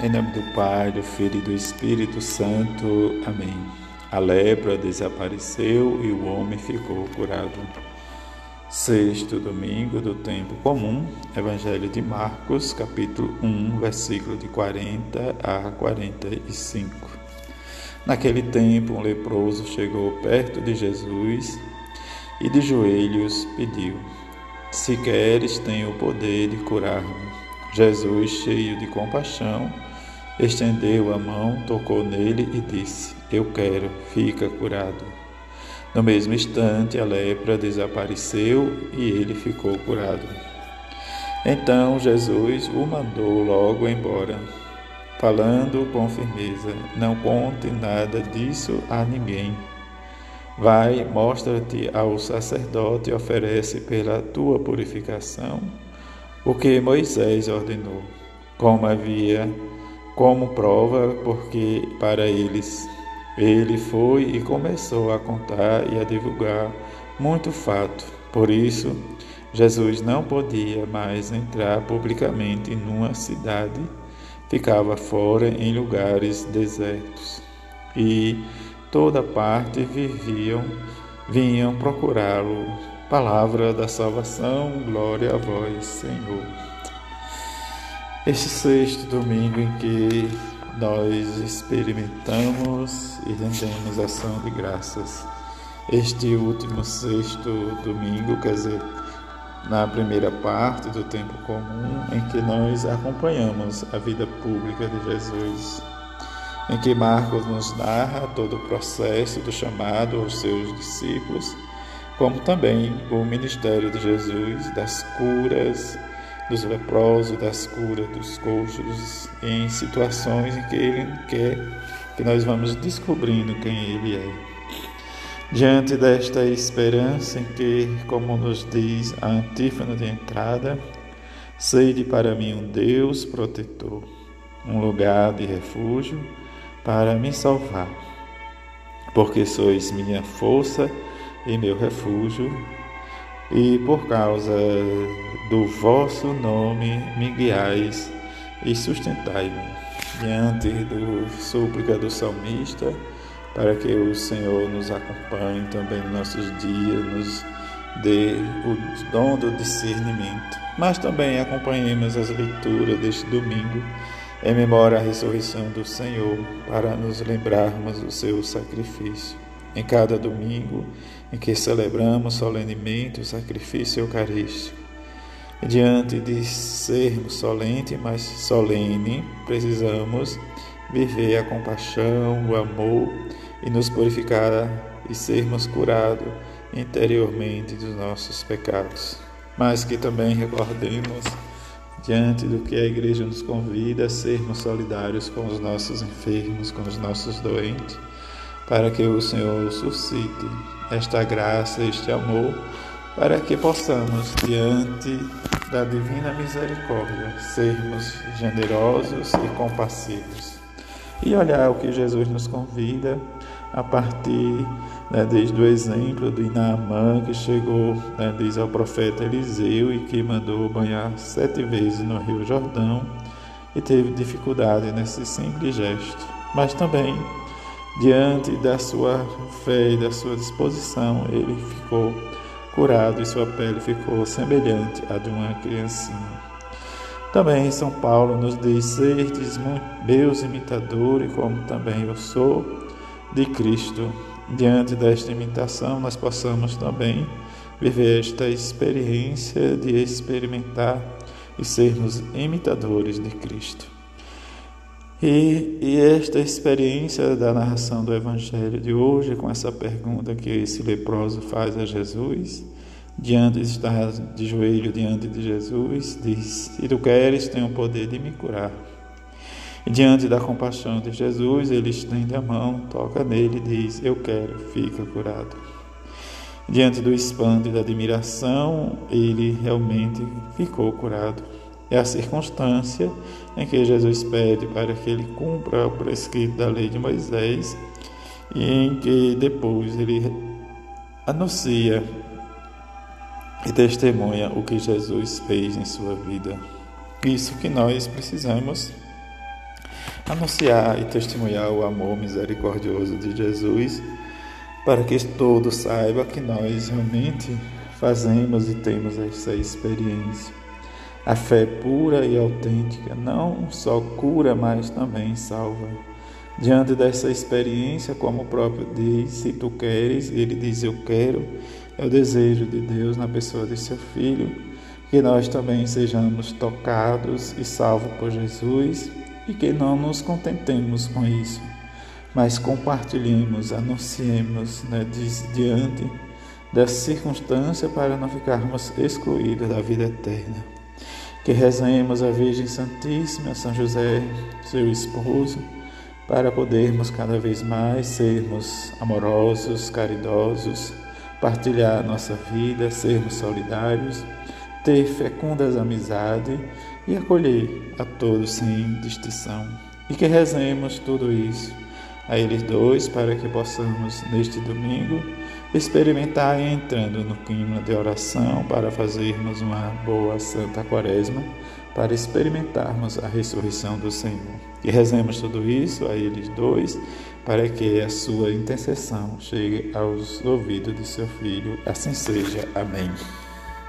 Em nome do Pai, do Filho e do Espírito Santo. Amém. A lepra desapareceu e o homem ficou curado. Sexto domingo do tempo comum, Evangelho de Marcos, capítulo 1, versículo de 40 a 45. Naquele tempo, um leproso chegou perto de Jesus e de joelhos pediu: Se queres, tenho o poder de curar-me. Jesus, cheio de compaixão, estendeu a mão, tocou nele e disse: Eu quero, fica curado. No mesmo instante, a lepra desapareceu e ele ficou curado. Então Jesus o mandou logo embora, falando com firmeza: Não conte nada disso a ninguém. Vai, mostra-te ao sacerdote e oferece pela tua purificação o que Moisés ordenou, como havia como prova, porque para eles ele foi e começou a contar e a divulgar muito fato. Por isso, Jesus não podia mais entrar publicamente numa cidade, ficava fora em lugares desertos. E toda parte viviam, vinham procurá-lo Palavra da salvação, glória a vós, Senhor. Este sexto domingo em que nós experimentamos e rendemos ação de graças. Este último sexto domingo, quer dizer, na primeira parte do tempo comum, em que nós acompanhamos a vida pública de Jesus, em que Marcos nos narra todo o processo do chamado aos seus discípulos como também o ministério de Jesus das curas dos leprosos, das curas dos coxos, em situações em que ele quer que nós vamos descobrindo quem ele é. Diante desta esperança em que, como nos diz a antífona de entrada, sede para mim um Deus protetor, um lugar de refúgio para me salvar, porque sois minha força e meu refúgio, e por causa do vosso nome me guiais e sustentai-me. Diante do súplica do salmista, para que o Senhor nos acompanhe também nos nossos dias, nos dê o dom do discernimento. Mas também acompanhemos as leituras deste domingo em memória à ressurreição do Senhor, para nos lembrarmos do seu sacrifício. Em cada domingo, em que celebramos solenemente o sacrifício eucarístico. Diante de sermos solente, mas solene, precisamos viver a compaixão, o amor e nos purificar e sermos curados interiormente dos nossos pecados. Mas que também recordemos, diante do que a Igreja nos convida, a sermos solidários com os nossos enfermos, com os nossos doentes para que o Senhor suscite esta graça, este amor, para que possamos, diante da divina misericórdia, sermos generosos e compassivos. E olhar o que Jesus nos convida a partir né, desde o exemplo do Inaamã, que chegou, né, diz ao profeta Eliseu, e que mandou banhar sete vezes no Rio Jordão e teve dificuldade nesse simples gesto. Mas também Diante da sua fé e da sua disposição, ele ficou curado e sua pele ficou semelhante à de uma criancinha. Também São Paulo nos diz: Serdes meus imitadores, como também eu sou de Cristo. Diante desta imitação, nós possamos também viver esta experiência de experimentar e sermos imitadores de Cristo. E, e, esta experiência da narração do Evangelho de hoje, com essa pergunta que esse leproso faz a Jesus, diante de estar de joelho diante de Jesus, diz: Se tu queres, tem o poder de me curar. E diante da compaixão de Jesus, ele estende a mão, toca nele e diz: Eu quero, fica curado. Diante do espanto e da admiração, ele realmente ficou curado. É a circunstância em que Jesus pede para que ele cumpra o prescrito da lei de Moisés e em que depois ele anuncia e testemunha o que Jesus fez em sua vida. Isso que nós precisamos anunciar e testemunhar o amor misericordioso de Jesus, para que todos saibam que nós realmente fazemos e temos essa experiência. A fé pura e autêntica não só cura, mas também salva. Diante dessa experiência, como o próprio diz, se tu queres, ele diz eu quero, é o desejo de Deus na pessoa de seu filho, que nós também sejamos tocados e salvos por Jesus e que não nos contentemos com isso, mas compartilhemos, anunciemos né, diante dessa circunstância para não ficarmos excluídos da vida eterna. Que rezemos a Virgem Santíssima, São José, seu esposo, para podermos cada vez mais sermos amorosos, caridosos, partilhar nossa vida, sermos solidários, ter fecundas amizades e acolher a todos sem distinção. E que rezemos tudo isso a eles dois para que possamos, neste domingo, experimentar entrando no clima de oração para fazermos uma boa Santa Quaresma, para experimentarmos a ressurreição do Senhor. E rezemos tudo isso a eles dois para que a sua intercessão chegue aos ouvidos de seu filho. Assim seja. Amém.